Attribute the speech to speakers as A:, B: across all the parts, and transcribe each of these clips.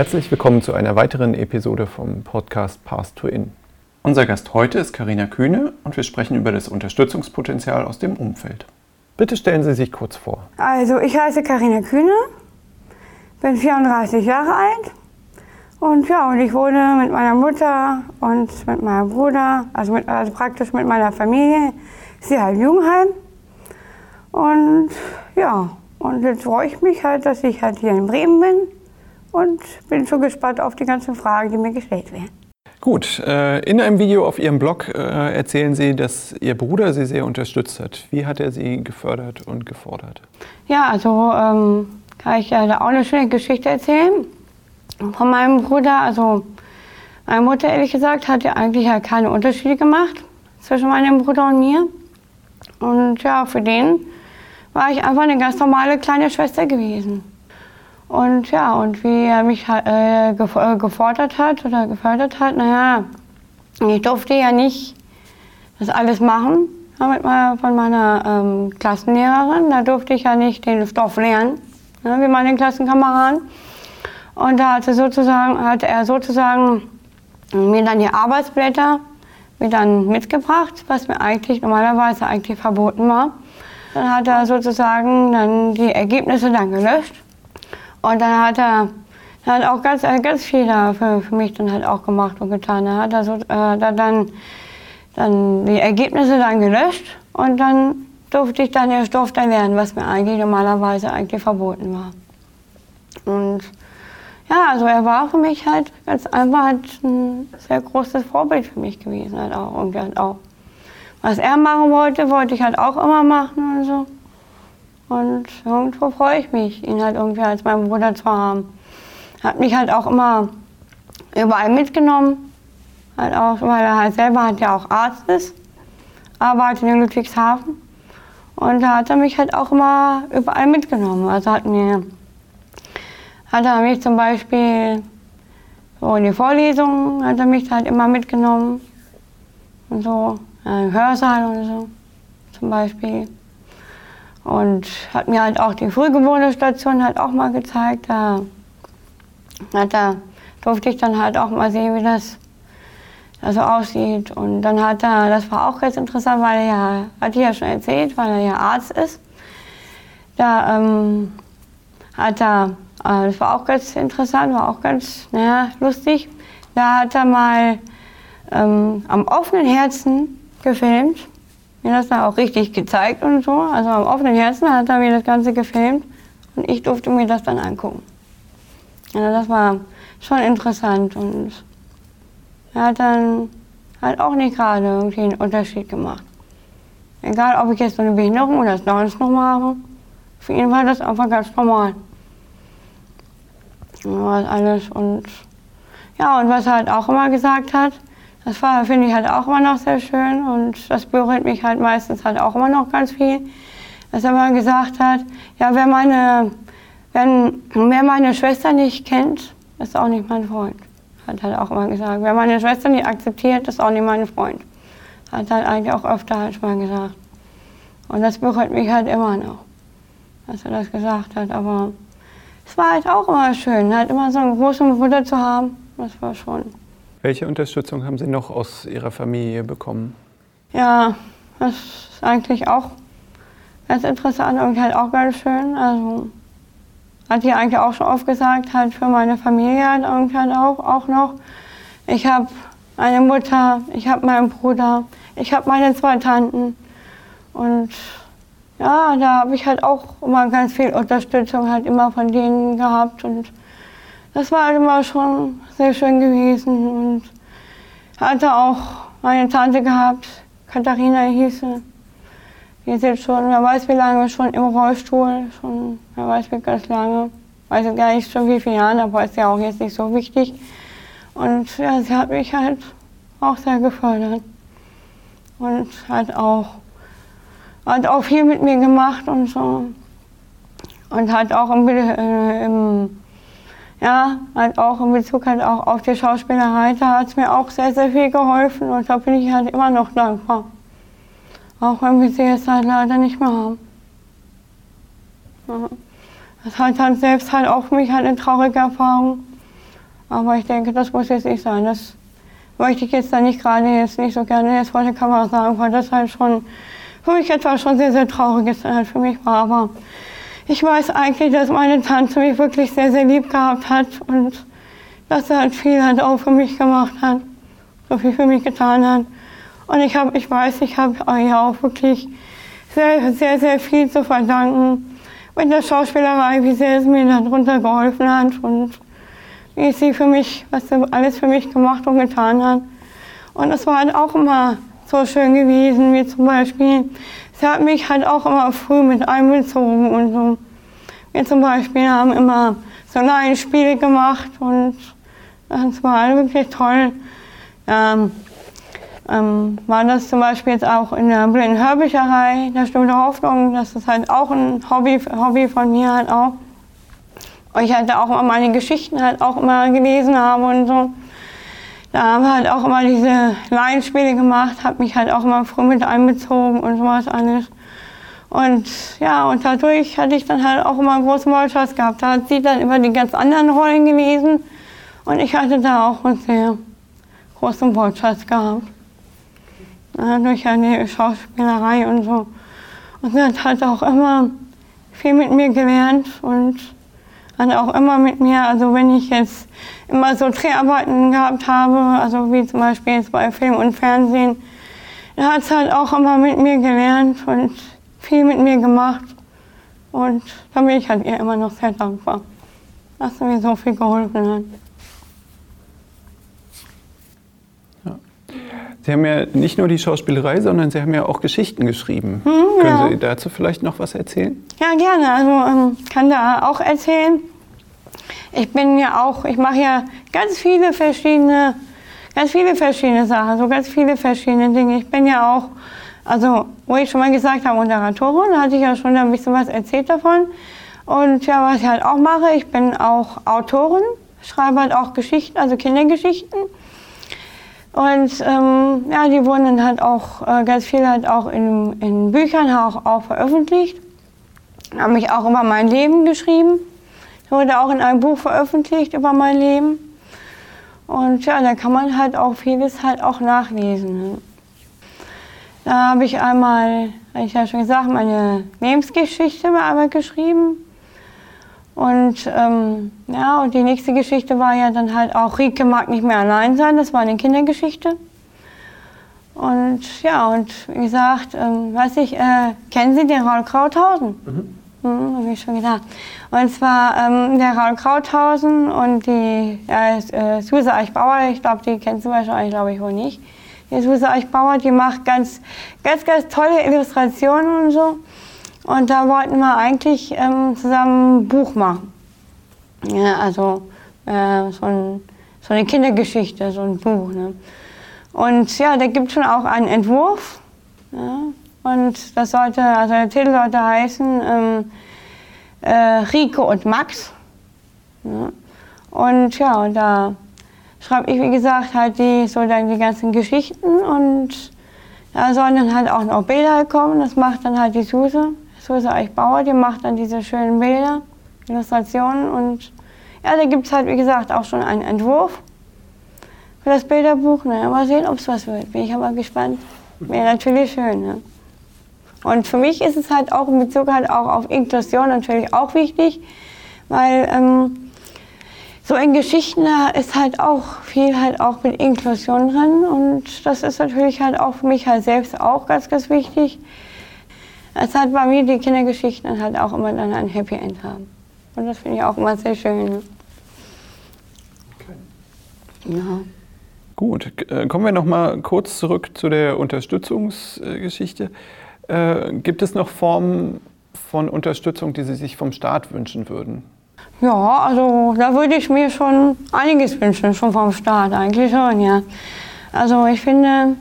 A: Herzlich willkommen zu einer weiteren Episode vom Podcast Path to In. Unser Gast heute ist Karina Kühne und wir sprechen über das Unterstützungspotenzial aus dem Umfeld. Bitte stellen Sie sich kurz vor.
B: Also, ich heiße Karina Kühne, bin 34 Jahre alt und ja, und ich wohne mit meiner Mutter und mit meinem Bruder, also, mit, also praktisch mit meiner Familie, sie halt Jugendheim. Und ja, und jetzt freue ich mich halt, dass ich halt hier in Bremen bin und bin schon gespannt auf die ganzen Fragen, die mir gestellt werden.
A: Gut, äh, in einem Video auf Ihrem Blog äh, erzählen Sie, dass Ihr Bruder Sie sehr unterstützt hat. Wie hat er Sie gefördert und gefordert?
B: Ja, also ähm, kann ich ja da auch eine schöne Geschichte erzählen von meinem Bruder. Also meine Mutter, ehrlich gesagt, hat ja eigentlich ja keine Unterschiede gemacht zwischen meinem Bruder und mir. Und ja, für den war ich einfach eine ganz normale kleine Schwester gewesen. Und ja, und wie er mich äh, äh, gefordert hat oder gefördert hat, naja, ich durfte ja nicht das alles machen mit meiner, von meiner ähm, Klassenlehrerin. Da durfte ich ja nicht den Stoff lernen, ne, wie meine Klassenkameraden. Und da hatte, sozusagen, hat er sozusagen mir dann die Arbeitsblätter mir dann mitgebracht, was mir eigentlich normalerweise eigentlich verboten war. Dann hat er sozusagen dann die Ergebnisse dann gelöscht und dann hat er, hat auch ganz, ganz viel da für, für mich dann halt auch gemacht und getan. Er hat also, äh, dann, dann die Ergebnisse dann gelöscht und dann durfte ich dann den Stoff dann lernen, was mir eigentlich normalerweise eigentlich verboten war. Und ja, also er war für mich halt ganz einfach halt ein sehr großes Vorbild für mich gewesen halt auch und halt auch. Was er machen wollte, wollte ich halt auch immer machen und so. Und irgendwo freue ich mich, ihn halt irgendwie als meinen Bruder zu haben. Hat mich halt auch immer überall mitgenommen. Halt auch, weil er halt selber halt ja auch Arzt ist, arbeitet in Ludwigshafen. Und da hat er mich halt auch immer überall mitgenommen. Also hat mir, hat er mich zum Beispiel so in die Vorlesungen, hat er mich halt immer mitgenommen. Und so, im Hörsaal und so zum Beispiel. Und hat mir halt auch die Frühgeborene-Station halt auch mal gezeigt. Da, er, durfte ich dann halt auch mal sehen, wie das so also aussieht. Und dann hat er, das war auch ganz interessant, weil er ja, hat ich ja schon erzählt, weil er ja Arzt ist. Da ähm, hat er, äh, das war auch ganz interessant, war auch ganz naja, lustig. Da hat er mal ähm, am offenen Herzen gefilmt mir das dann auch richtig gezeigt und so. Also am offenen Herzen hat er mir das Ganze gefilmt und ich durfte mir das dann angucken. Also das war schon interessant und er hat dann halt auch nicht gerade irgendwie einen Unterschied gemacht. Egal, ob ich jetzt so eine Behinderung oder das Down-Syndrom für ihn war das einfach ganz normal. Das war alles und ja, und was er halt auch immer gesagt hat, das finde ich halt auch immer noch sehr schön und das berührt mich halt meistens halt auch immer noch ganz viel. Dass er mal gesagt hat, ja, wer meine, wenn, wer meine Schwester nicht kennt, ist auch nicht mein Freund. Hat halt auch immer gesagt. Wer meine Schwester nicht akzeptiert, ist auch nicht mein Freund. Hat halt eigentlich auch öfter halt mal gesagt. Und das berührt mich halt immer noch, dass er das gesagt hat. Aber es war halt auch immer schön, halt immer so einen großen Bruder zu haben. Das war schon
A: welche Unterstützung haben Sie noch aus Ihrer Familie bekommen?
B: Ja, das ist eigentlich auch ganz interessant und halt auch ganz schön. Also hat die eigentlich auch schon oft gesagt, halt für meine Familie halt halt auch, auch noch. Ich habe eine Mutter, ich habe meinen Bruder, ich habe meine zwei Tanten und ja, da habe ich halt auch immer ganz viel Unterstützung halt immer von denen gehabt und das war halt immer schon sehr schön gewesen und hatte auch meine Tante gehabt, Katharina hieß sie. Die ist jetzt schon, wer weiß wie lange, schon im Rollstuhl, schon, wer weiß wie ganz lange. Weiß ich gar nicht schon wie viele Jahre, aber ist ja auch jetzt nicht so wichtig. Und ja, sie hat mich halt auch sehr gefördert. Und hat auch, hat auch viel mit mir gemacht und so. Und hat auch im, äh, im ja, halt auch in Bezug halt auch auf die Schauspielerei, da hat es mir auch sehr, sehr viel geholfen und da bin ich halt immer noch dankbar. Auch wenn wir sie jetzt halt leider nicht mehr haben. Das hat halt selbst halt auch für mich halt eine traurige Erfahrung. Aber ich denke, das muss jetzt nicht sein. Das möchte ich jetzt da nicht gerade jetzt nicht so gerne jetzt vor der Kamera sagen, weil das halt schon für mich etwas schon sehr, sehr Trauriges halt für mich war. Aber ich weiß eigentlich, dass meine Tante mich wirklich sehr, sehr lieb gehabt hat und dass sie halt viel halt auch für mich gemacht hat, so viel für mich getan hat. Und ich, hab, ich weiß, ich habe ihr auch wirklich sehr, sehr, sehr viel zu verdanken mit der Schauspielerei, wie sehr es mir darunter geholfen hat und wie sie für mich, was sie alles für mich gemacht und getan hat. Und es war halt auch immer so schön gewesen, wie zum Beispiel, sie hat mich halt auch immer früh mit einbezogen und so. Wir zum Beispiel haben immer so Laienspiele gemacht und das war halt wirklich toll. Ähm, ähm, war das zum Beispiel jetzt auch in der blinden Hörbücherei, der der Hoffnung, das ist halt auch ein Hobby, Hobby von mir halt auch. Und ich halt auch immer meine Geschichten halt auch immer gelesen habe und so. Da haben wir halt auch immer diese Laienspiele gemacht, habe mich halt auch immer früh mit einbezogen und sowas alles. Und ja, und dadurch hatte ich dann halt auch immer einen großen Wortschatz gehabt. Da hat sie dann über die ganz anderen Rollen gelesen und ich hatte da auch einen sehr großen Wortschatz gehabt. durch eine Schauspielerei und so. Und sie hat halt auch immer viel mit mir gelernt und hat auch immer mit mir, also wenn ich jetzt immer so Dreharbeiten gehabt habe, also wie zum Beispiel jetzt bei Film und Fernsehen, dann hat sie halt auch immer mit mir gelernt und viel mit mir gemacht. Und da bin ich halt ihr immer noch sehr dankbar, dass sie mir so viel geholfen hat.
A: Sie haben ja nicht nur die Schauspielerei, sondern Sie haben ja auch Geschichten geschrieben. Hm, Können ja. Sie dazu vielleicht noch was erzählen?
B: Ja, gerne. Also ähm, kann da auch erzählen. Ich bin ja auch, ich mache ja ganz viele verschiedene, ganz viele verschiedene Sachen, so ganz viele verschiedene Dinge. Ich bin ja auch, also wo ich schon mal gesagt habe, Moderatorin, da hatte ich ja schon ein bisschen was erzählt davon. Und ja, was ich halt auch mache, ich bin auch Autorin, schreibe halt auch Geschichten, also Kindergeschichten. Und ähm, ja, die wurden dann halt auch äh, ganz viel halt auch in, in Büchern auch, auch veröffentlicht. Habe mich auch über mein Leben geschrieben. Wurde auch in einem Buch veröffentlicht über mein Leben. Und ja, da kann man halt auch vieles halt auch nachlesen. Da habe ich einmal, habe ich ja schon gesagt, meine Lebensgeschichte bei geschrieben. Und ähm, ja, und die nächste Geschichte war ja dann halt auch, Rike mag nicht mehr allein sein, das war eine Kindergeschichte. Und ja, und wie gesagt, ähm, weiß ich, äh, kennen Sie den Raul Krauthausen? Mhm. Mhm, habe ich schon gedacht. Und zwar ähm, der Raul Krauthausen und die ja, äh, Suse Eichbauer, ich glaube, die kennst du wahrscheinlich, glaube ich, wohl nicht. Die Suse Eichbauer, die macht ganz, ganz, ganz tolle Illustrationen und so. Und da wollten wir eigentlich ähm, zusammen ein Buch machen. Ja, also äh, so, ein, so, eine Kindergeschichte, so ein Buch. Ne? Und ja, da gibt es schon auch einen Entwurf. Ja? Und das sollte, also der Titel sollte heißen ähm, äh, Rico und Max. Ja? Und ja, und da schreibe ich, wie gesagt, halt die, so dann die ganzen Geschichten und da sollen dann halt auch noch Bilder kommen. Das macht dann halt die Suse. Suse Eichbauer, die macht dann diese schönen Bilder, Illustrationen und ja, da gibt es halt, wie gesagt, auch schon einen Entwurf für das Bilderbuch. Naja, mal sehen, ob es was wird. Bin ich aber gespannt. Wäre natürlich schön. Ne? Und für mich ist es halt auch in Bezug halt auch auf Inklusion natürlich auch wichtig, weil ähm, so in Geschichten da ist halt auch viel halt auch mit Inklusion drin und das ist natürlich halt auch für mich halt selbst auch ganz, ganz wichtig, es hat bei mir die Kindergeschichten halt auch immer dann ein Happy End haben. Und das finde ich auch immer sehr schön. Ne?
A: Okay. Ja. Gut, äh, kommen wir noch mal kurz zurück zu der Unterstützungsgeschichte. Äh, gibt es noch Formen von Unterstützung, die Sie sich vom Staat wünschen würden?
B: Ja, also da würde ich mir schon einiges wünschen, schon vom Staat eigentlich schon, ja. Also ich finde,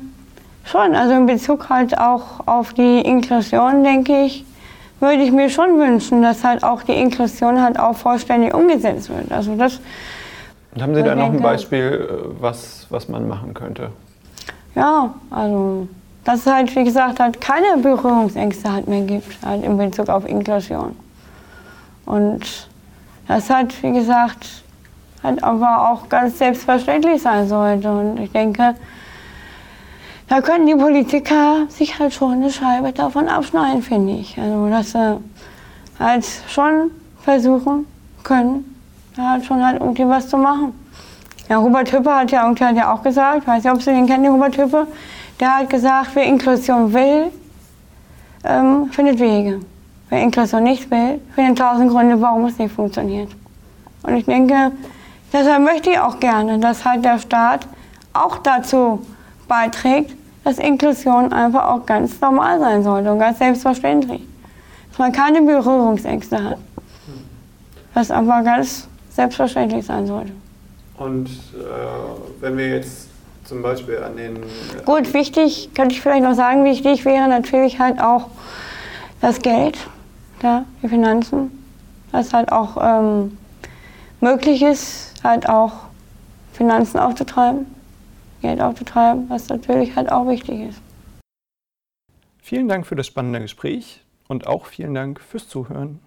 B: Schon, also in Bezug halt auch auf die Inklusion, denke ich, würde ich mir schon wünschen, dass halt auch die Inklusion halt auch vollständig umgesetzt wird. Also das.
A: Und haben Sie da noch ein Beispiel, äh, was, was man machen könnte?
B: Ja, also dass es halt, wie gesagt, halt keine Berührungsängste halt mehr gibt, halt in Bezug auf Inklusion. Und das hat, wie gesagt, halt aber auch ganz selbstverständlich sein sollte. Und ich denke, da können die Politiker sich halt schon eine Scheibe davon abschneiden, finde ich. Also, dass sie halt schon versuchen können, da halt schon halt irgendwie was zu machen. Ja, Robert Hüppe hat ja, hat ja auch gesagt, ich weiß nicht, ob Sie den kennen, den Robert Hüppe, der hat gesagt, wer Inklusion will, ähm, findet Wege. Wer Inklusion nicht will, findet tausend Gründe, warum es nicht funktioniert. Und ich denke, deshalb möchte ich auch gerne, dass halt der Staat auch dazu beiträgt, dass Inklusion einfach auch ganz normal sein sollte und ganz selbstverständlich. Dass man keine Berührungsängste hat. Das einfach ganz selbstverständlich sein sollte.
A: Und äh, wenn wir jetzt zum Beispiel an den...
B: Gut, wichtig, könnte ich vielleicht noch sagen, wichtig wäre natürlich halt auch das Geld, ja, die Finanzen, dass halt auch ähm, möglich ist, halt auch Finanzen aufzutreiben, Geld aufzutreiben, was natürlich halt auch wichtig ist.
A: Vielen Dank für das spannende Gespräch und auch vielen Dank fürs Zuhören.